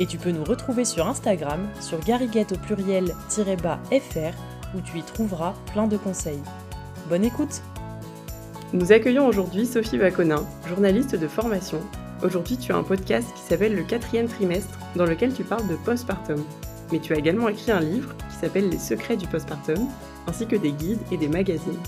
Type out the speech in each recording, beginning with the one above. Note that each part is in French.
Et tu peux nous retrouver sur Instagram, sur gariguette au pluriel-fr, où tu y trouveras plein de conseils. Bonne écoute Nous accueillons aujourd'hui Sophie Baconin, journaliste de formation. Aujourd'hui, tu as un podcast qui s'appelle Le quatrième trimestre, dans lequel tu parles de postpartum. Mais tu as également écrit un livre qui s'appelle Les secrets du postpartum, ainsi que des guides et des magazines.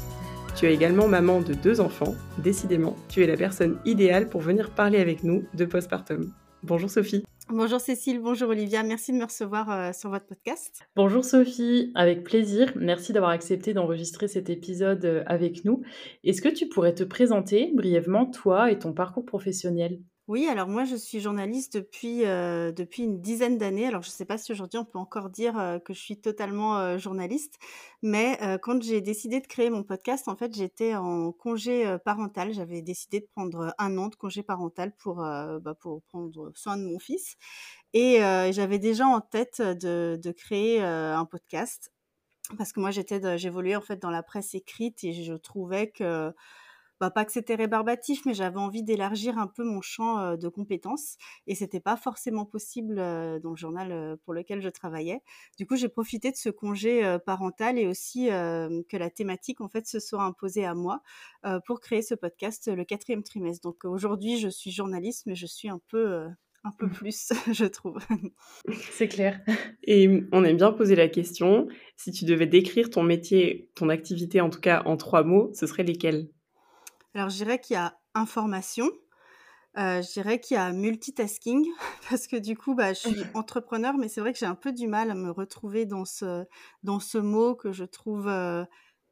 Tu es également maman de deux enfants. Décidément, tu es la personne idéale pour venir parler avec nous de postpartum. Bonjour Sophie. Bonjour Cécile, bonjour Olivia, merci de me recevoir euh, sur votre podcast. Bonjour Sophie, avec plaisir. Merci d'avoir accepté d'enregistrer cet épisode euh, avec nous. Est-ce que tu pourrais te présenter brièvement toi et ton parcours professionnel? Oui, alors moi je suis journaliste depuis, euh, depuis une dizaine d'années. Alors je ne sais pas si aujourd'hui on peut encore dire euh, que je suis totalement euh, journaliste, mais quand j'ai décidé de créer mon podcast, en fait j'étais en congé parental. J'avais décidé de prendre un an de congé parental pour, bah, pour prendre soin de mon fils. Et j'avais déjà en tête de, de créer un podcast parce que moi j'étais j'évoluais en fait dans la presse écrite et je trouvais que bah, pas que c'était rébarbatif, mais j'avais envie d'élargir un peu mon champ de compétences et c'était pas forcément possible dans le journal pour lequel je travaillais. Du coup, j'ai profité de ce congé parental et aussi que la thématique en fait se soit imposée à moi pour créer ce podcast le quatrième trimestre. Donc aujourd'hui, je suis journaliste, mais je suis un peu un peu mmh. plus, je trouve. C'est clair. Et on aime bien poser la question, si tu devais décrire ton métier, ton activité en tout cas en trois mots, ce serait lesquels? Alors, je dirais qu'il y a information, euh, je dirais qu'il y a multitasking, parce que du coup, bah, je suis entrepreneur, mais c'est vrai que j'ai un peu du mal à me retrouver dans ce, dans ce mot que je trouve euh,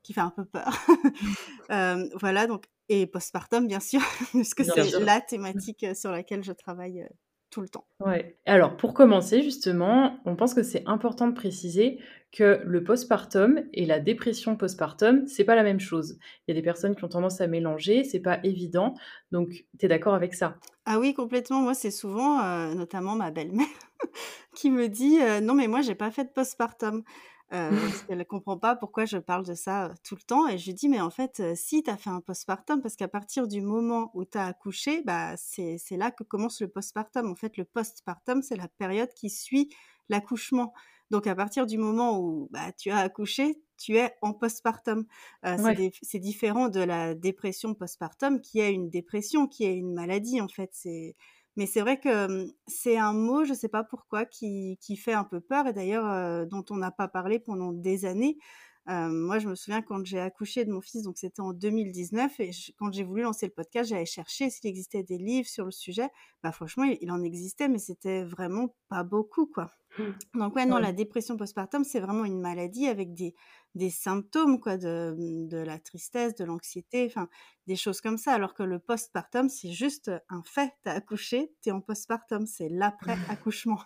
qui fait un peu peur. euh, voilà, donc, et postpartum, bien sûr, parce que c'est la thématique sur laquelle je travaille euh, tout le temps. Ouais. Alors, pour commencer, justement, on pense que c'est important de préciser que le postpartum et la dépression postpartum, c'est pas la même chose. Il y a des personnes qui ont tendance à mélanger, c'est pas évident. Donc, tu es d'accord avec ça? Ah oui, complètement. Moi, c'est souvent, euh, notamment ma belle-mère, qui me dit euh, Non, mais moi, j'ai pas fait de postpartum. Euh, parce qu'elle ne comprend pas pourquoi je parle de ça tout le temps. Et je lui dis, mais en fait, si tu as fait un postpartum, parce qu'à partir du moment où tu as accouché, bah, c'est là que commence le postpartum. En fait, le postpartum, c'est la période qui suit l'accouchement. Donc, à partir du moment où bah, tu as accouché, tu es en postpartum. Euh, c'est différent de la dépression postpartum, qui est une dépression, qui est une maladie, en fait. C'est mais c'est vrai que c'est un mot, je ne sais pas pourquoi, qui, qui, fait un peu peur et d'ailleurs dont on n'a pas parlé pendant des années. Moi, je me souviens quand j'ai accouché de mon fils, donc c'était en 2019, et quand j'ai voulu lancer le podcast, j'avais cherché s'il existait des livres sur le sujet. Bah, franchement, il, il en existait, mais c'était vraiment pas beaucoup, quoi. Mmh. Donc ouais, non, la dépression postpartum, c'est vraiment une maladie avec des, des symptômes quoi, de, de la tristesse, de l'anxiété, enfin des choses comme ça. Alors que le postpartum, c'est juste un fait. T'as accouché, t'es en postpartum, c'est l'après-accouchement.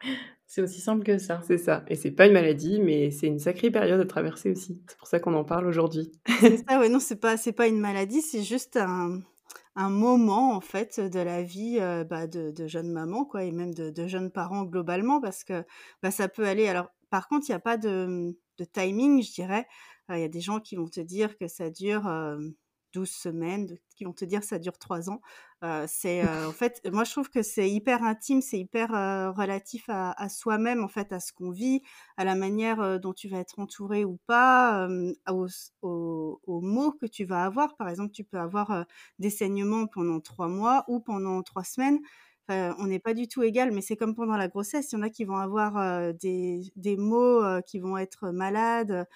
C'est aussi simple que ça. C'est ça. Et c'est pas une maladie, mais c'est une sacrée période à traverser aussi. C'est pour ça qu'on en parle aujourd'hui. c'est ça, ouais, non, c'est pas, c'est pas une maladie, c'est juste un, un moment en fait de la vie euh, bah, de, de jeunes mamans quoi et même de, de jeunes parents globalement parce que bah, ça peut aller alors par contre il n'y a pas de, de, timing je dirais il y a des gens qui vont te dire que ça dure 12 semaines, qui vont te dire ça dure 3 ans. Euh, c'est euh, en fait, moi je trouve que c'est hyper intime, c'est hyper euh, relatif à, à soi-même en fait, à ce qu'on vit, à la manière dont tu vas être entouré ou pas, aux, aux, aux, mots que tu vas avoir. Par exemple, tu peux avoir des saignements pendant 3 mois ou pendant 3 semaines. on n'est pas du tout égal, mais c'est comme pendant la grossesse. Il y en a qui vont avoir des, des mots qui vont être malades,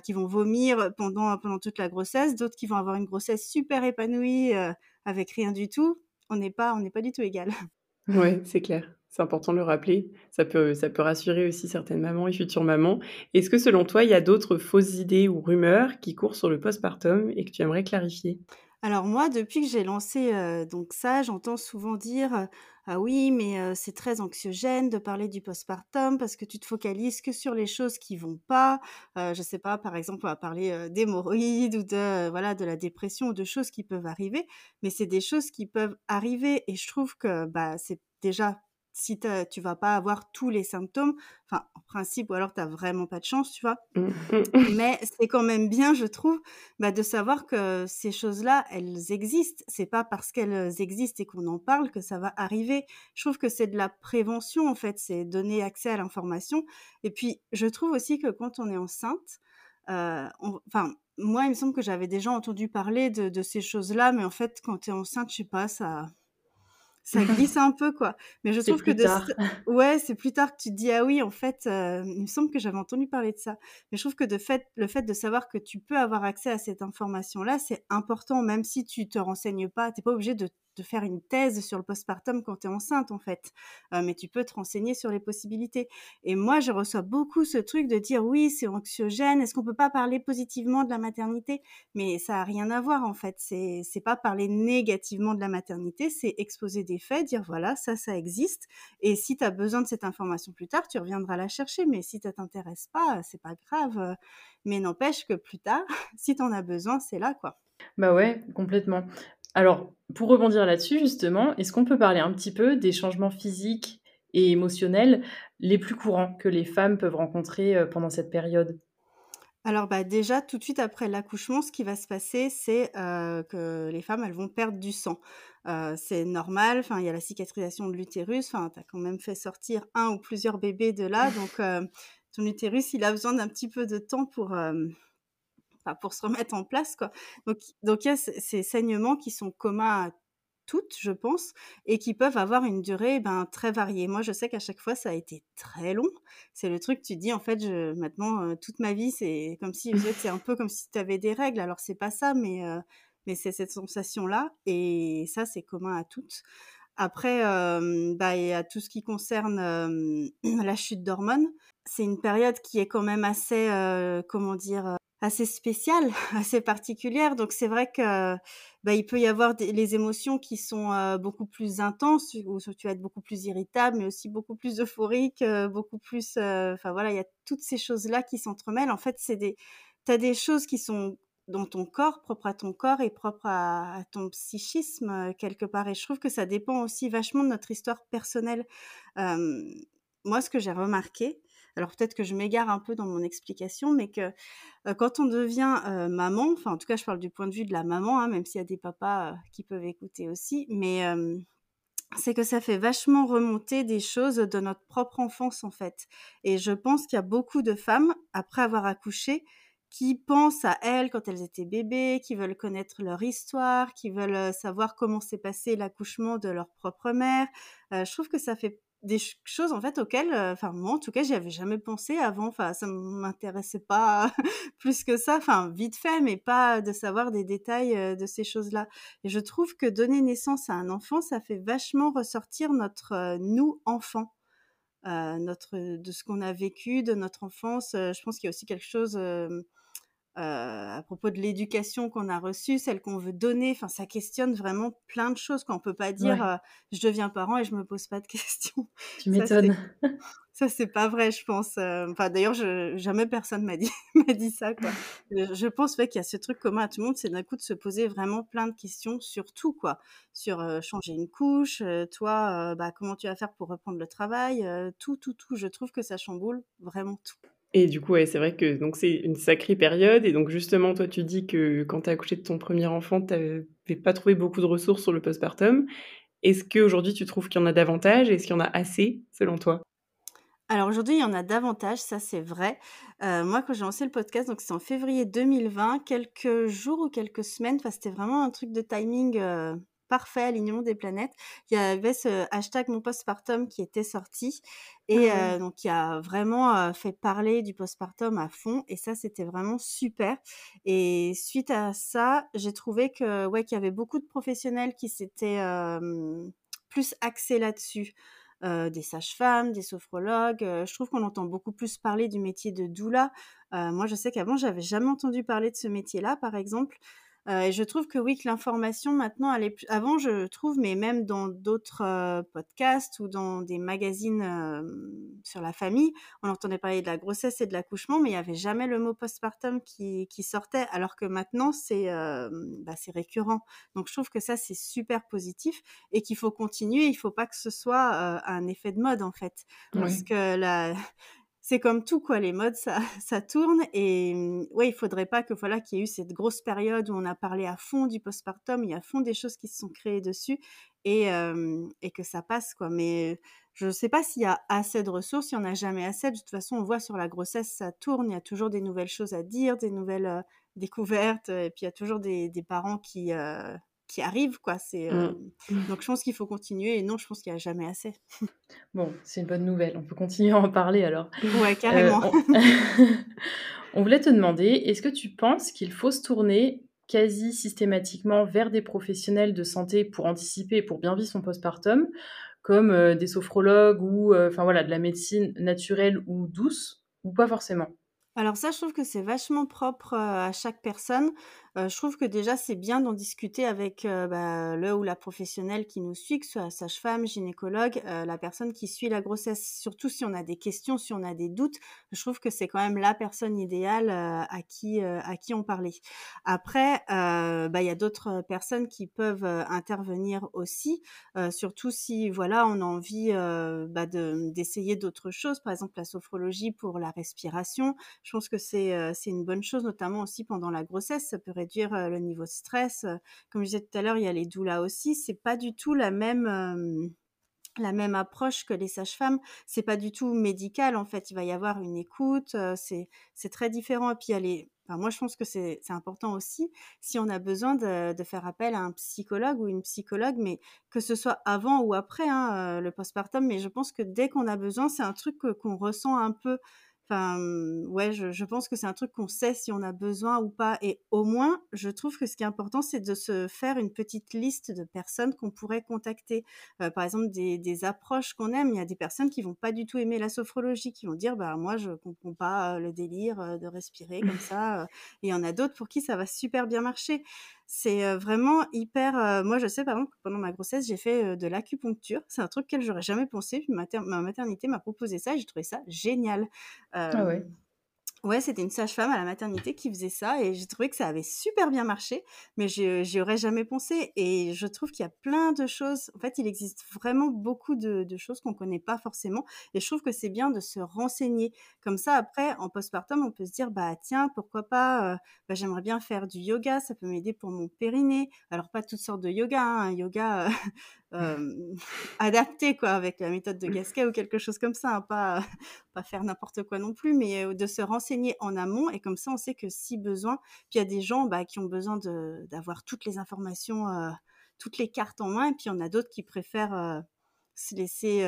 qui vont vomir pendant, pendant toute la grossesse, d'autres qui vont avoir une grossesse super épanouie euh, avec rien du tout. On n'est pas, on n'est pas du tout égal. Oui, c'est clair. C'est important de le rappeler. Ça peut, ça peut rassurer aussi certaines mamans et futures mamans. Est-ce que selon toi, il y a d'autres fausses idées ou rumeurs qui courent sur le postpartum et que tu aimerais clarifier? Alors moi, depuis que j'ai lancé, heu, donc ça, j'entends souvent dire, heu: «Ah oui, mais heu, c'est très anxiogène de parler du postpartum parce que tu te focalises que sur les choses qui vont pas». Heu, je sais pas, par exemple, on va parler, d'hémorroïdes ou de, voilà, de la dépression ou de choses qui peuvent arriver, mais c'est des choses qui peuvent arriver et je trouve que, bah, c'est déjà si tu vas pas avoir tous les symptômes, enfin, en principe ou alors tu as vraiment pas de chance, tu vois? Mmh, mmh. Mais c'est quand même bien, je trouve, bah, de savoir que ces choses-là, elles existent. C'est pas parce qu'elles existent et qu'on en parle que ça va arriver. Je trouve que c'est de la prévention, en fait, c'est donner accès à l'information. Et puis, je trouve aussi que quand on est enceinte, euh, on- enfin, moi, il me semble que j'avais déjà entendu parler de, de ces choses-là, mais en fait, quand tu es enceinte, je sais pas, ça, ça glisse un peu, quoi. Mais je trouve que de tard. ouais, c'est plus tard que tu te dis: «Ah oui, en fait, heu, il me semble que j'avais entendu parler de ça». Mais je trouve que de fait le fait de savoir que tu peux avoir accès à cette information-là, c'est important, même si tu te renseignes pas. Tu es pas obligé de de faire une thèse sur le postpartum quand tu es enceinte, en fait. Heu, mais tu peux te renseigner sur les possibilités. Et moi, je reçois beaucoup ce truc de dire: «Oui, c'est anxiogène. Est-ce qu'on peut pas parler positivement de la maternité?» Mais ça a rien à voir, en fait. C'est c'est pas parler négativement de la maternité, c'est exposer des faits, dire: «Voilà, ça, ça existe et si tu as besoin de cette information plus tard, tu reviendras la chercher, mais si ça t'intéresse pas, c'est pas grave, heu». Mais n'empêche que plus tard, si tu en as besoin, c'est là, quoi. Bah ouais, complètement. Alors, pour rebondir là-dessus, justement, est-ce qu'on peut parler un petit peu des changements physiques et émotionnels les plus courants que les femmes peuvent rencontrer euh, pendant cette période? Alors, bah, déjà, tout de suite après l'accouchement, ce qui va se passer, c'est, heu, que les femmes, elles vont perdre du sang. Heu, c'est normal, il y a la cicatrisation de l'utérus, enfin, tu as quand même fait sortir un ou plusieurs bébés de là, donc ton utérus, il a besoin d'un petit peu de temps pour, pour se remettre en place, quoi. Donc donc il y a ces saignements qui sont communs à toutes, je pense, et qui peuvent avoir une durée, ben, très variée. Moi, je sais qu'à chaque fois, ça a été très long. C'est le truc, tu te dis, en fait, je maintenant, heu, toute ma vie, c'est comme si, c'est un peu comme si tu avais des règles. Alors c'est pas ça, mais heu, mais c'est cette sensation-là et ça, c'est commun à toutes. Après, hem, bah, il y a tout ce qui concerne, hem, la chute d'hormones. C'est une période qui est quand même assez, comment dire? Assez spéciale, assez particulière. Donc c'est vrai que, bah, il peut y avoir des les émotions qui sont, beaucoup plus intenses, où tu vas être beaucoup plus irritable, mais aussi beaucoup plus euphorique, beaucoup plus, enfin voilà, il y a toutes ces choses-là qui s'entremêlent. En fait, c'est des tu as des choses qui sont dans ton corps, propre à ton corps et propre à à ton psychisme, quelque part et je trouve que ça dépend aussi vachement de notre histoire personnelle. Moi, ce que j'ai remarqué, alors peut-être que je m'égare un peu dans mon explication, mais que, heu, quand on devient, heu, maman, enfin, en tout cas, je parle du point de vue de la maman, hein, même s'il y a des papas, heu, qui peuvent écouter aussi, mais c'est que ça fait vachement remonter des choses de notre propre enfance, en fait et je pense qu'il y a beaucoup de femmes, après avoir accouché, qui pensent à elles quand elles étaient bébés, qui veulent connaître leur histoire, qui veulent, savoir comment s'est passé l'accouchement de leur propre mère. Je trouve que ça fait des ch choses, en fait, auxquelles, heu, enfin moi, en tout cas, j'y avais jamais pensé avant. Enfin, ça m'intéressait pas plus que ça, enfin vite fait, mais pas de savoir des détails, heu, de ces choses-là. Et je trouve que donner naissance à un enfant, ça fait vachement ressortir notre, heu, nous, enfant, notre de ce qu'on a vécu, de notre enfance, je pense qu'il y a aussi quelque chose, à propos de l'éducation qu'on a reçue, celle qu'on veut donner, enfin ça questionne vraiment plein de choses quoi. On peut pas dire, Ouais, heu: «Je deviens parent et je me pose pas de questions». tu m'étonnes. ça c'est pas vrai je pense, heu, enfin d'ailleurs je jamais personne m'a dit m'a dit ça quoi. Je pense ouais qu'il y a ce truc commun à tout le monde, c'est d'un coup de se poser vraiment plein de questions sur tout quoi. Sur, heu, changer une couche, toi, bah, comment tu vas faire pour reprendre le travail, tout, tout, tout. Je trouve que ça chamboule vraiment tout. Et du coup, ouais, c'est vrai que donc c'est une sacrée période et donc justement, toi, tu dis que quand tu as accouché de ton premier enfant, tu avais pas trouvé beaucoup de ressources sur le postpartum. Est-ce qu'aujourd'hui, tu trouves qu'il y en a davantage? Est-ce qu'il y en a assez, selon toi? Alors aujourd'hui, il y en a davantage, ça c'est vrai. Heu, moi, quand j'ai lancé le podcast, donc c'est en février 2020, quelques jours ou quelques semaines, c'était vraiment un truc de timing, heu, parfait, alignement des planètes. Il y avait ce hashtag mon postpartum qui était sorti et Ah ouais. heu, donc qui a vraiment, fait parler du postpartum à fond et ça, c'était vraiment super et suite à ça, j'ai trouvé que, ouais, qu'il y avait beaucoup de professionnels qui s'étaient, plus axés là-dessus des sages-femmes, des sophrologues, je trouve qu'on entend beaucoup plus parler du métier de doula. Moi, je sais qu'avant, j'avais jamais entendu parler de ce métier-là, par exemple. Euh, et je trouve que oui, que l'information maintenant, elle est plus... avant, je trouve, mais même dans d'autres euh, podcasts ou dans des magazines euh, sur la famille, on entendait parler de la grossesse et de l'accouchement, mais il n'y avait jamais le mot postpartum qui, qui sortait, alors que maintenant, c'est bah, c'est récurrent. Donc, je trouve que ça, c'est super positif et qu'il faut continuer. Il ne faut pas que ce soit un effet de mode, en fait. Parce que la c'est comme tout quoi, les modes ça, tourne et mmh, ouais, il faudrait pas que voilà qu'il y ait eu cette grosse période où on a parlé à fond du postpartum, il y a à fond des choses qui se sont créées dessus et, et que ça passe quoi. Mais je ne sais pas s'il y a assez de ressources, il n'y en a jamais assez. De toute façon, on voit sur la grossesse, ça tourne, il y a toujours des nouvelles choses à dire, des nouvelles découvertes, et puis il y a toujours des parents qui, qui arrive quoi c'est mmh. Mmh. donc je pense qu'il faut continuer et non je pense qu'il n'y a jamais assez bon c'est une bonne nouvelle on peut continuer à en parler alors ouais carrément on... on... voulait te demander est-ce que tu penses qu'il faut se tourner quasi systématiquement vers des professionnels de santé pour anticiper pour bien vivre son postpartum comme des sophrologues ou enfin voilà de la médecine naturelle ou douce ou pas forcément? Alors ça, je trouve que c'est vachement propre à chaque personne je trouve que déjà c'est bien d'en discuter avec bah, le ou la professionnelle qui nous suit, que ce soit sage-femme, gynécologue, la personne qui suit la grossesse. Surtout si on a des questions, si on a des doutes, je trouve que c'est quand même la personne idéale à qui à qui on parlait. Après, bah, il y a d'autres personnes qui peuvent intervenir aussi, surtout si voilà on a envie bah, d'essayer d'autres choses, par exemple la sophrologie pour la respiration. Je pense que c'est c'est une bonne chose, notamment aussi pendant la grossesse. Ça peut réduire le niveau de stress. Comme je disais tout à l'heure, il y a les doulas aussi. C'est pas du tout la même la même approche que les sages-femmes. C'est pas du tout médical en fait. Il va y avoir une écoute. c'est c'est très différent. Et puis il y Enfin, moi, je pense que c'est important aussi si on a besoin de, de, faire appel à un psychologue ou une psychologue, mais que ce soit avant ou après hein, le postpartum. Mais je pense que dès qu'on a besoin, c'est un truc qu'on ressent un peu Enfin, mmh, ouais, je, pense que c'est un truc qu'on sait si on a besoin ou pas. Et au moins, je trouve que ce qui est important, c'est de se faire une petite liste de personnes qu'on pourrait contacter. Euh, par exemple, des, approches qu'on aime. Il y a des personnes qui vont pas du tout aimer la sophrologie, qui vont dire, bah moi, je comprends pas le délire de respirer comme ça. Et il y en a d'autres pour qui ça va super bien marcher. C'est vraiment hyper. moi, je sais par exemple que pendant ma grossesse, j'ai fait de l'acupuncture. C'est un truc auquel j'aurais jamais pensé. Ma maternité m'a proposé ça et j'ai trouvé ça génial. ah ouais. Ouais, c'était une sage-femme à la maternité qui faisait ça et j'ai trouvé que ça avait super bien marché, mais j'y aurais jamais pensé. Et je trouve qu'il y a plein de choses. En fait, il existe vraiment beaucoup de, de choses qu'on connaît pas forcément. Et je trouve que c'est bien de se renseigner. Comme ça, après, en postpartum, on peut se dire, bah tiens, pourquoi pas, euh, bah, j'aimerais bien faire du yoga, ça peut m'aider pour mon périnée. Alors, pas toutes sortes de yoga, hein, yoga euh, adapté quoi avec la méthode de Gasquet ou quelque chose comme ça, hein, pas pas faire n'importe quoi non plus, mais euh, de se renseigner en amont et comme ça on sait que si besoin, puis il y a des gens bah, qui ont besoin d'avoir toutes les informations, euh, toutes les cartes en main, et puis en a d'autres qui préfèrent se laisser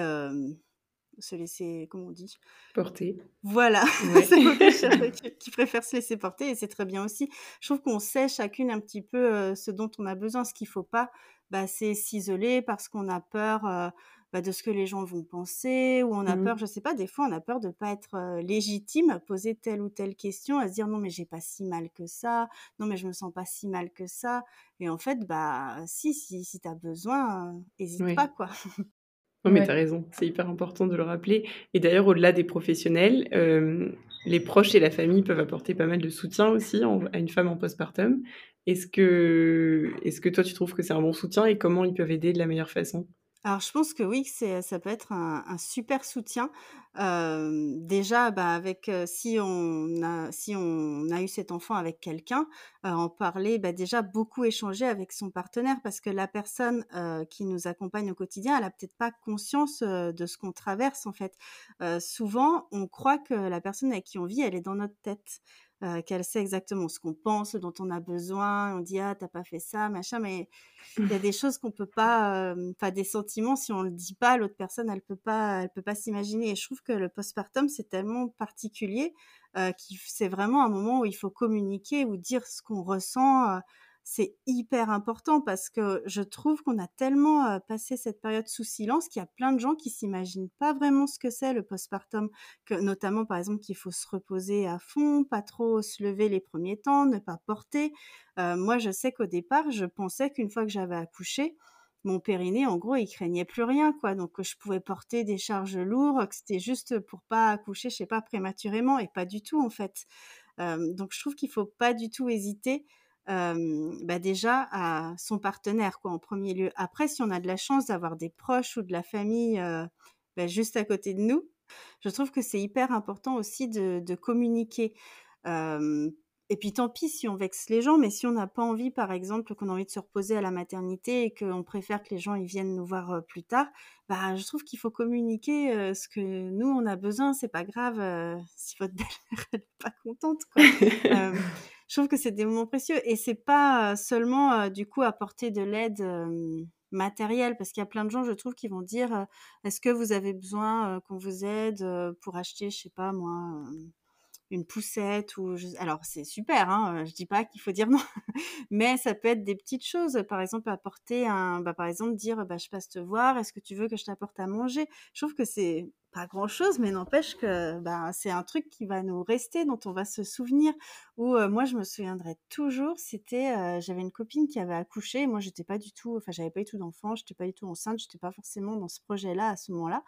se laisser, comment on dit? Porter. Voilà, qui, préfèrent se laisser porter et c'est très bien aussi. Je trouve qu'on sait chacune un petit peu ce dont on a besoin, ce qu'il faut pas bah, c'est s'isoler parce qu'on a peur bah, de ce que les gens vont penser ou on a mmh peur, je sais pas, des fois on a peur de pas être légitime à poser telle ou telle question, à se dire non mais j'ai pas si mal que ça, non mais je me sens pas si mal que ça. Et en fait, bah si, si, si tu as besoin, n'hésite pas quoi. Non, mais tu as raison, c'est hyper important de le rappeler. Et d'ailleurs, au-delà des professionnels, les proches et la famille peuvent apporter pas mal de soutien aussi à une femme en postpartum. Est-ce que, est que toi, tu trouves que c'est un bon soutien et comment ils peuvent aider de la meilleure façon? Alors, je pense que oui, ça peut être un, super soutien. déjà, bah, avec si on a si on a eu cet enfant avec quelqu'un, en parler, bah, déjà beaucoup échanger avec son partenaire parce que la personne qui nous accompagne au quotidien, elle a peut-être pas conscience de ce qu'on traverse en fait. souvent, on croit que la personne avec qui on vit, elle est dans notre tête. Euh, qu'elle sait exactement ce qu'on pense, ce dont on a besoin. On dit ah t'as pas fait ça, machin, mais il y a des choses qu'on peut pas, enfin des sentiments si on le dit pas, l'autre personne elle peut pas, elle peut pas s'imaginer. Et je trouve que le postpartum c'est tellement particulier euh, c'est vraiment un moment où il faut communiquer ou dire ce qu'on ressent. C'est hyper important parce que je trouve qu'on a tellement passé cette période sous silence qu'il y a plein de gens qui s'imaginent pas vraiment ce que c'est le postpartum, que notamment par exemple qu'il faut se reposer à fond, pas trop se lever les premiers temps, ne pas porter. moi, je sais qu'au départ, je pensais qu'une fois que j'avais accouché, mon périnée, en gros, il craignait plus rien, quoi. Donc, je pouvais porter des charges lourdes, que c'était juste pour pas accoucher, je sais pas, prématurément, et pas du tout, en fait. donc, je trouve qu'il faut pas du tout hésiter bah déjà à son partenaire quoi en premier lieu. Après, si on a de la chance d'avoir des proches ou de la famille bah, juste à côté de nous, je trouve que c'est hyper important aussi de, communiquer. et puis tant pis si on vexe les gens, mais si on n'a pas envie, par exemple, qu'on a envie de se reposer à la maternité et qu'on préfère que les gens ils viennent nous voir plus tard, bah, je trouve qu'il faut communiquer ce que nous on a besoin. C'est pas grave si votre belle-mère n'est pas contente. Quoi je trouve que c'est des moments précieux et c'est pas seulement du coup apporter de l'aide matérielle parce qu'il y a plein de gens je trouve qui vont dire est-ce que vous avez besoin qu'on vous aide pour acheter je sais pas moi une poussette ou alors c'est super hein, je dis pas qu'il faut dire non mais ça peut être des petites choses par exemple apporter un bah, par exemple dire bah je passe te voir est-ce que tu veux que je t'apporte à manger? Je trouve que c'est pas grand chose mais n'empêche que bah, c'est un truc qui va nous rester dont on va se souvenir. Ou moi je me souviendrai toujours c'était j'avais une copine qui avait accouché moi j'étais pas du tout enfin j'avais pas du tout d'enfant j'étais pas du tout enceinte j'étais pas forcément dans ce projet là à ce moment là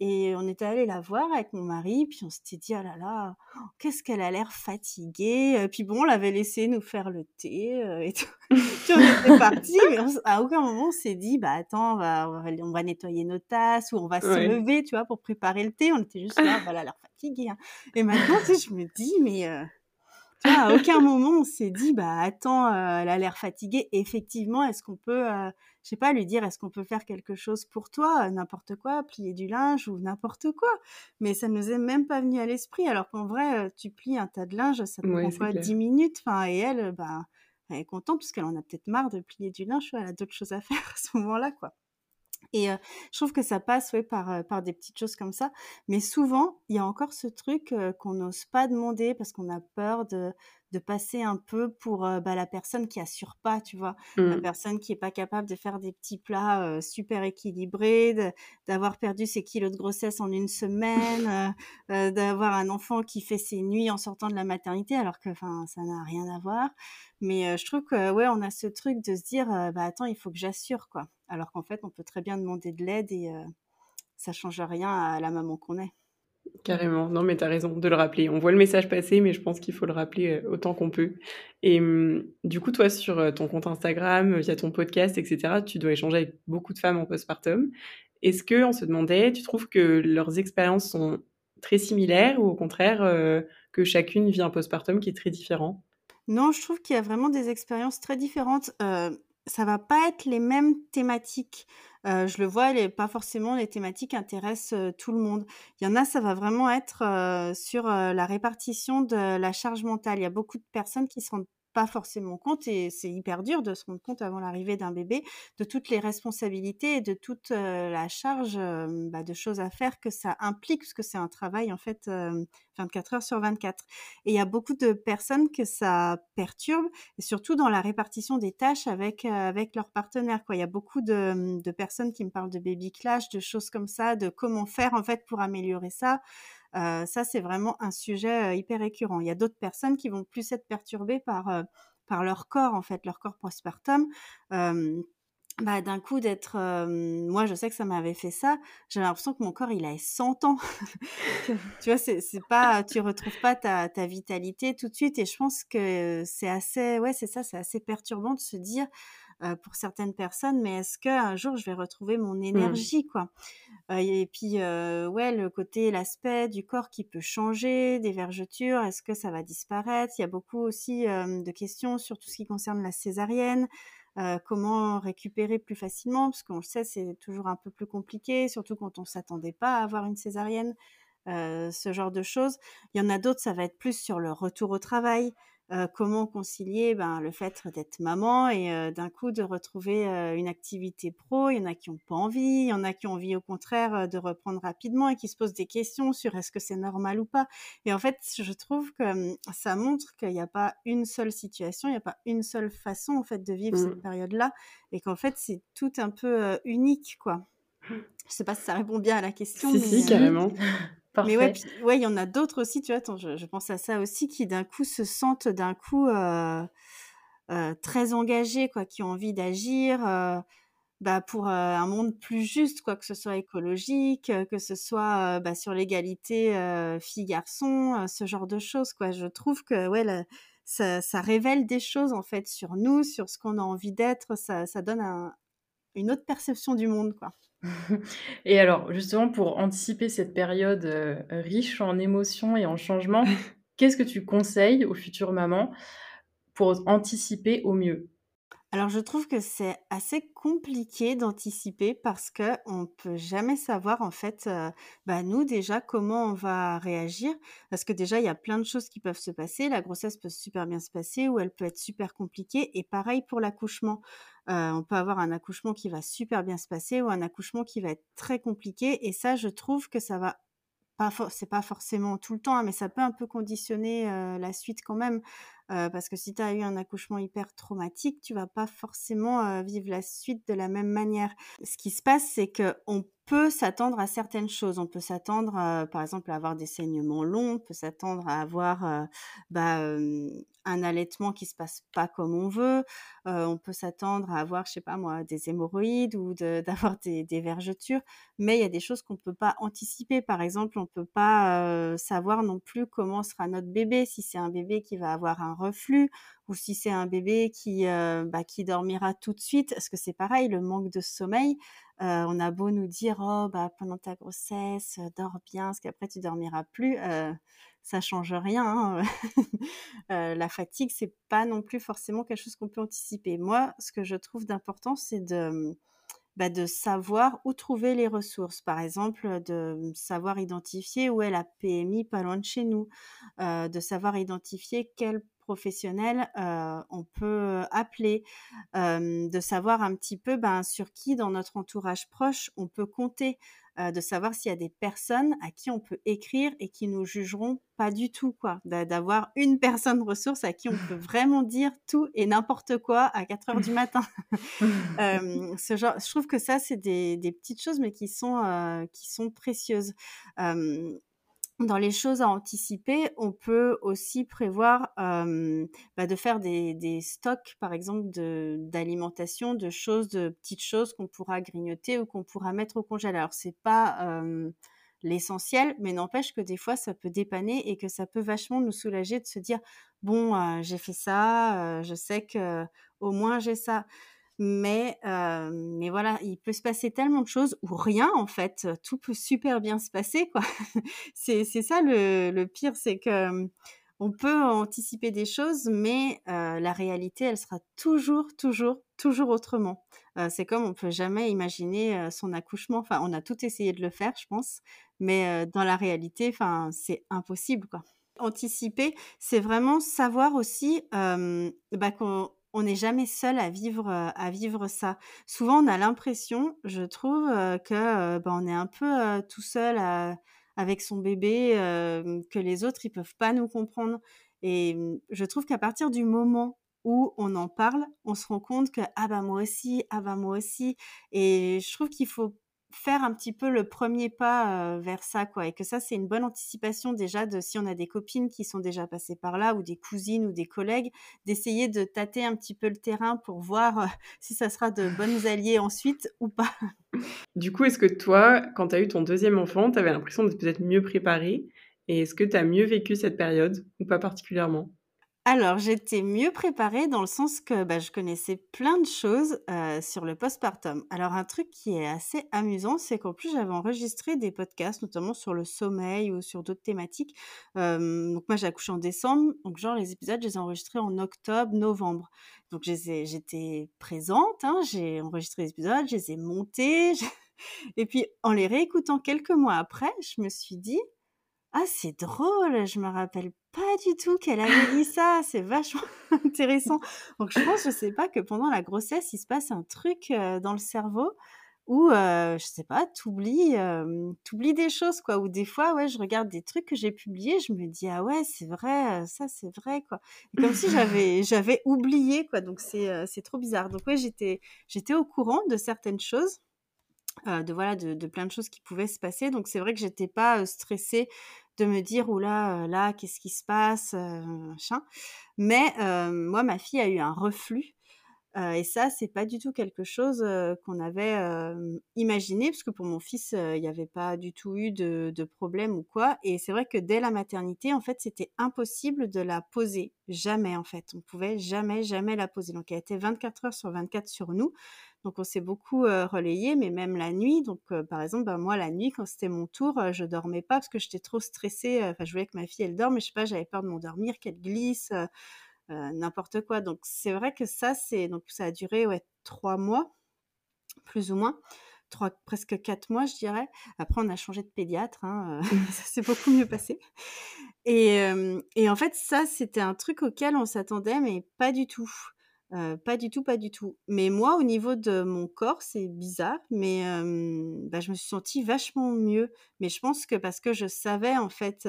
et on était allé la voir avec mon mari, puis on s'était dit, ah là là, qu'est-ce qu'elle a l'air fatiguée. Puis bon, on l'avait laissé nous faire le thé et tout. puis on était partis, mais à aucun moment on s'est dit, bah attends, on va, on va, nettoyer nos tasses ou on va se lever, tu vois, pour préparer le thé. On était juste là, bah, elle a l'air fatiguée. Hein. Et maintenant, tu sais, je me dis, mais à aucun moment on s'est dit, bah attends, elle a l'air fatiguée. Effectivement, est-ce qu'on peut, je sais pas, lui dire, est-ce qu'on peut faire quelque chose pour toi, n'importe quoi, plier du linge ou n'importe quoi? Mais ça ne nous est même pas venu à l'esprit. Alors qu'en vrai, tu plies un tas de linge, ça prend pas 10 minutes. Enfin, et elle, bah, elle est contente parce qu'elle en a peut-être marre de plier du linge. Elle a d'autres choses à faire à ce moment-là, quoi. Et je trouve que ça passe ouais, par, par des petites choses comme ça. Mais souvent, il y a encore ce truc qu'on n'ose pas demander parce qu'on a peur de, de passer un peu pour bah, la personne qui assure pas, tu vois, la mmh. personne qui est pas capable de faire des petits plats super équilibrés, d'avoir perdu ses kilos de grossesse en une semaine, d'avoir un enfant qui fait ses nuits en sortant de la maternité, alors que enfin ça n'a rien à voir. Mais je trouve que ouais, on a ce truc de se dire bah attends, il faut que j'assure quoi. Alors qu'en fait, on peut très bien demander de l'aide et ça change rien à la maman qu'on est. Carrément, non mais tu as raison de le rappeler. On voit le message passer, mais je pense qu'il faut le rappeler euh, autant qu'on peut. Et mmh, du coup, toi, sur euh, ton compte Instagram, via ton podcast, etc., tu dois échanger avec beaucoup de femmes en postpartum. Est-ce que, on se demandait, tu trouves que leurs expériences sont très similaires ou au contraire euh, que chacune vit un postpartum qui est très différent? Non, je trouve qu'il y a vraiment des expériences très différentes. Euh, ça va pas être les mêmes thématiques je le vois, pas forcément les thématiques intéressent tout le monde. Il y en a, ça va vraiment être sur la répartition de la charge mentale. Il y a beaucoup de personnes qui rendent pas forcément compte et c'est hyper dur de se rendre compte avant l'arrivée d'un bébé de toutes les responsabilités et de toute la charge bah, de choses à faire que ça implique parce que c'est un travail en fait 24 heures sur 24 et il y a beaucoup de personnes que ça perturbe et surtout dans la répartition des tâches avec avec leurs partenaires quoi. Il y a beaucoup de, de personnes qui me parlent de baby clash de choses comme ça de comment faire en fait pour améliorer ça ça, c'est vraiment un sujet hyper récurrent. Il y a d'autres personnes qui vont plus être perturbées par, par leur corps, en fait, leur corps postpartum. bah, d'un coup d'être moi je sais que ça m'avait fait ça j'avais l'impression que mon corps il avait 100 ans tu vois c'est pas tu retrouves pas ta, ta vitalité tout de suite et je pense que c'est assez ouais c'est ça c'est assez perturbant de se dire euh, pour certaines personnes, mais est-ce qu'un jour je vais retrouver mon mmh. énergie, quoi? Euh, Et puis, euh, ouais, le côté, l'aspect du corps qui peut changer, des vergetures, est-ce que ça va disparaître? Il y a beaucoup aussi de questions sur tout ce qui concerne la césarienne. comment récupérer plus facilement, parce qu'on le sait, c'est toujours un peu plus compliqué, surtout quand on s'attendait pas à avoir une césarienne, ce genre de choses. Il y en a d'autres, ça va être plus sur le retour au travail, comment concilier ben, le fait d'être maman et d'un coup de retrouver une activité pro. Il y en a qui n'ont pas envie, il y en a qui ont envie au contraire de reprendre rapidement et qui se posent des questions sur est-ce que c'est normal ou pas. Et en fait, je trouve que ça montre qu'il n'y a pas une seule situation, il n'y a pas une seule façon en fait de vivre cette mmh. période-là et qu'en fait c'est tout un peu unique quoi. Je sais pas si ça répond bien à la question. Si, si, carrément. Mais ouais, ouais, il y en a d'autres aussi, tu vois, je, pense à ça aussi, qui d'un coup se sentent d'un coup euh, euh, très engagés, quoi, qui ont envie d'agir euh, bah, pour un monde plus juste, quoi, que ce soit écologique, que ce soit bah, sur l'égalité filles-garçons, ce genre de choses, quoi. Je trouve que ouais, ça, ça, révèle des choses en fait sur nous, sur ce qu'on a envie d'être, ça, ça donne un, une autre perception du monde, quoi. Et alors, justement, pour anticiper cette période euh, riche en émotions et en changements, qu'est-ce que tu conseilles aux futures mamans pour anticiper au mieux? Alors je trouve que c'est assez compliqué d'anticiper parce que on peut jamais savoir en fait, euh, bah, nous déjà comment on va réagir. Parce que déjà il y a plein de choses qui peuvent se passer. La grossesse peut super bien se passer ou elle peut être super compliquée. Et pareil pour l'accouchement. Euh, on peut avoir un accouchement qui va super bien se passer ou un accouchement qui va être très compliqué. Et ça, je trouve que ça va c'est pas forcément tout le temps, hein, mais ça peut un peu conditionner la suite quand même. Parce que si tu as eu un accouchement hyper traumatique, tu vas pas forcément vivre la suite de la même manière. Ce qui se passe, c'est que on peut s'attendre à certaines choses. On peut s'attendre, par exemple, à avoir des saignements longs, on peut s'attendre à avoir bah, un allaitement qui se passe pas comme on veut. on peut s'attendre à avoir, je sais pas moi, des hémorroïdes ou d'avoir des, vergetures. Mais il y a des choses qu'on peut pas anticiper. Par exemple, on peut pas savoir non plus comment sera notre bébé. Si c'est un bébé qui va avoir un reflux ou si c'est un bébé qui, bah, qui dormira tout de suite. Parce que c'est pareil, le manque de sommeil. Euh, on a beau nous dire, oh, bah, pendant ta grossesse, euh, dors bien, parce qu'après tu dormiras plus. Euh, ça change rien. Hein. la fatigue, c'est pas non plus forcément quelque chose qu'on peut anticiper. Moi, ce que je trouve d'important, c'est de, bah, de savoir où trouver les ressources. Par exemple, de savoir identifier où est la PMI pas loin de chez nous, de savoir identifier quel professionnel on peut appeler, de savoir un petit peu ben, sur qui dans notre entourage proche on peut compter, de savoir s'il y a des personnes à qui on peut écrire et qui nous jugeront pas du tout, quoi. D'avoir une personne ressource à qui on peut vraiment dire tout et n'importe quoi à 4 heures du matin. ce genre, je trouve que ça, c'est des, petites choses, mais qui sont, qui sont précieuses dans les choses à anticiper, on peut aussi prévoir bah, de faire des, stocks, par exemple, d'alimentation, de, choses, de petites choses qu'on pourra grignoter ou qu'on pourra mettre au congélateur. C'est pas l'essentiel, mais n'empêche que des fois, ça peut dépanner et que ça peut vachement nous soulager de se dire, bon, j'ai fait ça, je sais que au moins j'ai ça. Mais, euh, mais voilà, il peut se passer tellement de choses ou rien en fait, tout peut super bien se passer quoi. c'est ça le, le pire, c'est que on peut anticiper des choses, mais la réalité, elle sera toujours, toujours, toujours autrement. C'est comme on peut jamais imaginer son accouchement. Enfin, on a tout essayé de le faire, je pense, mais dans la réalité, enfin, c'est impossible quoi. Anticiper, c'est vraiment savoir aussi bah, qu'on on n'est jamais seul à vivre à vivre ça. Souvent, on a l'impression, je trouve, que ben, on est un peu tout seul avec son bébé, que les autres ils peuvent pas nous comprendre. Et mmh, je trouve qu'à partir du moment où on en parle, on se rend compte que ah bah moi aussi, ah bah moi aussi. Et je trouve qu'il faut faire un petit peu le premier pas vers ça, quoi. Et que ça, c'est une bonne anticipation déjà de si on a des copines qui sont déjà passées par là, ou des cousines ou des collègues, d'essayer de tâter un petit peu le terrain pour voir si ça sera de bonnes alliées ensuite ou pas. Du coup, est-ce que toi, quand tu as eu ton deuxième enfant, tu avais l'impression d'être peut-être mieux préparée Et est-ce que tu as mieux vécu cette période ou pas particulièrement? Alors, j'étais mieux préparée dans le sens que bah, je connaissais plein de choses sur le postpartum. Alors, un truc qui est assez amusant, c'est qu'en plus, j'avais enregistré des podcasts, notamment sur le sommeil ou sur d'autres thématiques. donc, moi, j'ai accouché en décembre. Donc, genre, les épisodes, je les ai enregistrés en octobre, novembre. Donc, j'étais présente, hein, j'ai enregistré les épisodes, je les ai montés. Et puis, en les réécoutant quelques mois après, je me suis dit, ah, c'est drôle, je me rappelle pas du tout qu'elle avait dit ça, c'est vachement intéressant. Donc je pense, je sais pas, que pendant la grossesse, il se passe un truc dans le cerveau où, je sais pas, t'oublies, t'oublies des choses, quoi. Ou des fois, ouais, je regarde des trucs que j'ai publiés, je me dis, ah ouais, c'est vrai, ça c'est vrai, quoi. comme si j'avais, j'avais oublié, quoi. Donc c'est, c'est trop bizarre. Donc ouais, j'étais, j'étais au courant de certaines choses. de voilà de, plein de choses qui pouvaient se passer donc c'est vrai que j'étais pas stressée de me dire «Ouh là, là, qu'est-ce qui se passe?» machin? Mais moi, ma fille a eu un reflux et ça, c'est pas du tout quelque chose qu'on avait imaginé, parce que pour mon fils, il n'y avait pas du tout eu de, de problème ou quoi. Et c'est vrai que dès la maternité, en fait, c'était impossible de la poser. Jamais, en fait. On pouvait jamais, jamais la poser. Donc, elle était 24 heures sur 24 sur nous. Donc, on s'est beaucoup relayé, mais même la nuit. Donc, par exemple, ben, moi, la nuit, quand c'était mon tour, je dormais pas parce que j'étais trop stressée. Enfin, je voulais que ma fille, elle dorme, mais je sais pas, j'avais peur de m'endormir, qu'elle glisse. Euh, n'importe quoi. Donc c'est vrai que ça, c'est donc ça a duré ouais, trois mois, plus ou moins. Trois, presque quatre mois, je dirais. Après, on a changé de pédiatre, hein, euh, ça s'est beaucoup mieux passé. Et, euh, et en fait, ça, c'était un truc auquel on s'attendait, mais pas du tout pas du tout, pas du tout. Mais moi, au niveau de mon corps, c'est bizarre, mais bah, je me suis sentie vachement mieux. Mais je pense que parce que je savais, en fait,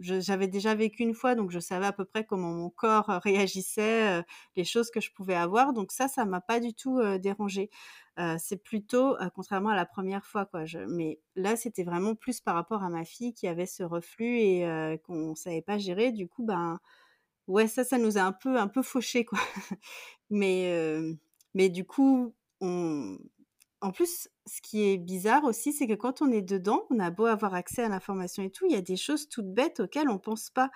j'avais déjà vécu une fois, donc je savais à peu près comment mon corps réagissait, les choses que je pouvais avoir. Donc ça, ça m'a pas du tout dérangé. c'est plutôt, contrairement à la première fois, quoi. Mais là, c'était vraiment plus par rapport à ma fille qui avait ce reflux et qu'on savait pas gérer. Du coup, ben Ouais, ça, ça nous a un peu un peu fauchés, quoi. Mais, mais du coup, on en plus, ce qui est bizarre aussi, c'est que quand on est dedans, on a beau avoir accès à l'information et tout, il y a des choses toutes bêtes auxquelles on pense pas.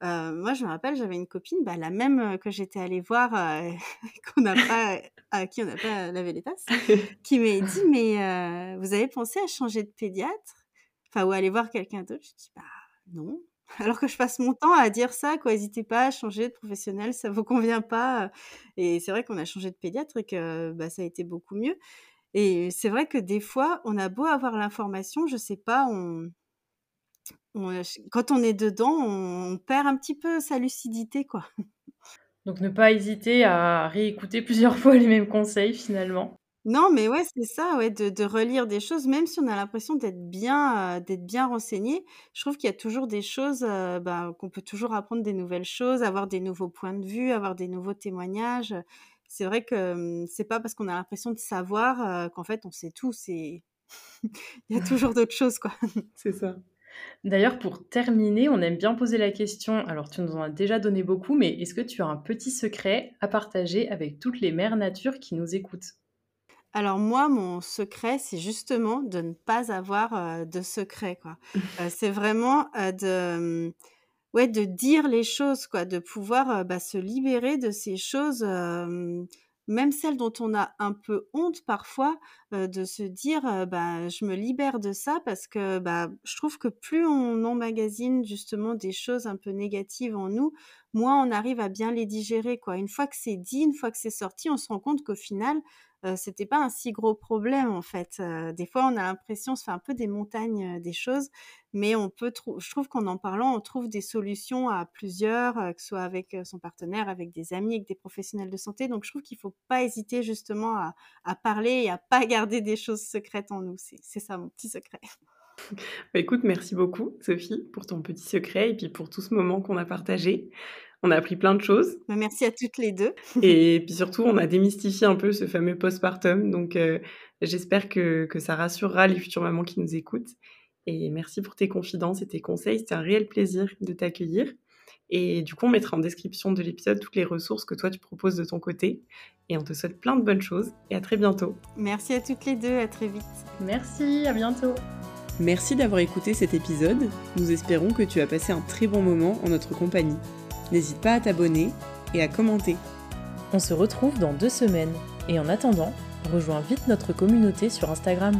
moi, je me rappelle, j'avais une copine, bah, la même, que j'étais allée voir, qu'on n'a pas à qui on n'a pas lavé les tasses, qui m'a dit: «Mais, vous avez pensé à changer de pédiatre?» enfin, ou aller voir quelqu'un d'autre. Je dis: «Bah, non». Alors que je passe mon temps à dire ça, quoi. N'hésitez pas à changer de professionnel, ça vous convient pas. Et c'est vrai qu'on a changé de pédiatre et que bah, ça a été beaucoup mieux. Et c'est vrai que des fois, on a beau avoir l'information, je sais pas, on, quand on est dedans, on, perd un petit peu sa lucidité, quoi. Donc ne pas hésiter à réécouter plusieurs fois les mêmes conseils finalement. Non, mais ouais, c'est ça, ouais, de relire des choses, même si on a l'impression d'être bien, d'être bien renseigné. Je trouve qu'il y a toujours des choses, bah, qu'on peut toujours apprendre des nouvelles choses, avoir des nouveaux points de vue, avoir des nouveaux témoignages. C'est vrai que, c'est pas parce qu'on a l'impression de savoir, qu'en fait on sait tout, c'est il y a toujours d'autres choses, quoi. C'est ça. D'ailleurs, pour terminer, on aime bien poser la question, alors tu nous en as déjà donné beaucoup, mais est-ce que tu as un petit secret à partager avec toutes les mères nature qui nous écoutent? Alors moi, mon secret, c'est justement de ne pas avoir, de secret, quoi. c'est vraiment, de, mmh, ouais, de dire les choses, quoi, de pouvoir, bah, se libérer de ces choses, même celles dont on a un peu honte parfois, de se dire, «Bah, je me libère de ça» parce que, bah, je trouve que plus on emmagasine justement des choses un peu négatives en nous, moins on arrive à bien les digérer, quoi. Une fois que c'est dit, une fois que c'est sorti, on se rend compte qu'au final, c'était pas un si gros problème en fait. des fois, on a l'impression, on se fait un peu des montagnes des choses, mais on peut, je trouve qu'en en parlant, on trouve des solutions à plusieurs, que ce soit avec son partenaire, avec des amis, avec des professionnels de santé. Donc, je trouve qu'il faut pas hésiter justement à, parler et à pas garder des choses secrètes en nous. C'est ça mon petit secret. Bah, écoute, merci beaucoup Sophie pour ton petit secret et puis pour tout ce moment qu'on a partagé. On a appris plein de choses. Bah, merci à toutes les deux. et puis surtout, on a démystifié un peu ce fameux postpartum. Donc, euh, j'espère que, ça rassurera les futures mamans qui nous écoutent. Et merci pour tes confidences et tes conseils. C'était un réel plaisir de t'accueillir. Et du coup, on mettra en description de l'épisode toutes les ressources que toi tu proposes de ton côté. Et on te souhaite plein de bonnes choses et à très bientôt. Merci à toutes les deux, à très vite. Merci, à bientôt. Merci d'avoir écouté cet épisode. Nous espérons que tu as passé un très bon moment en notre compagnie. N'hésite pas à t'abonner et à commenter. On se retrouve dans deux semaines et en attendant, rejoins vite notre communauté sur Instagram.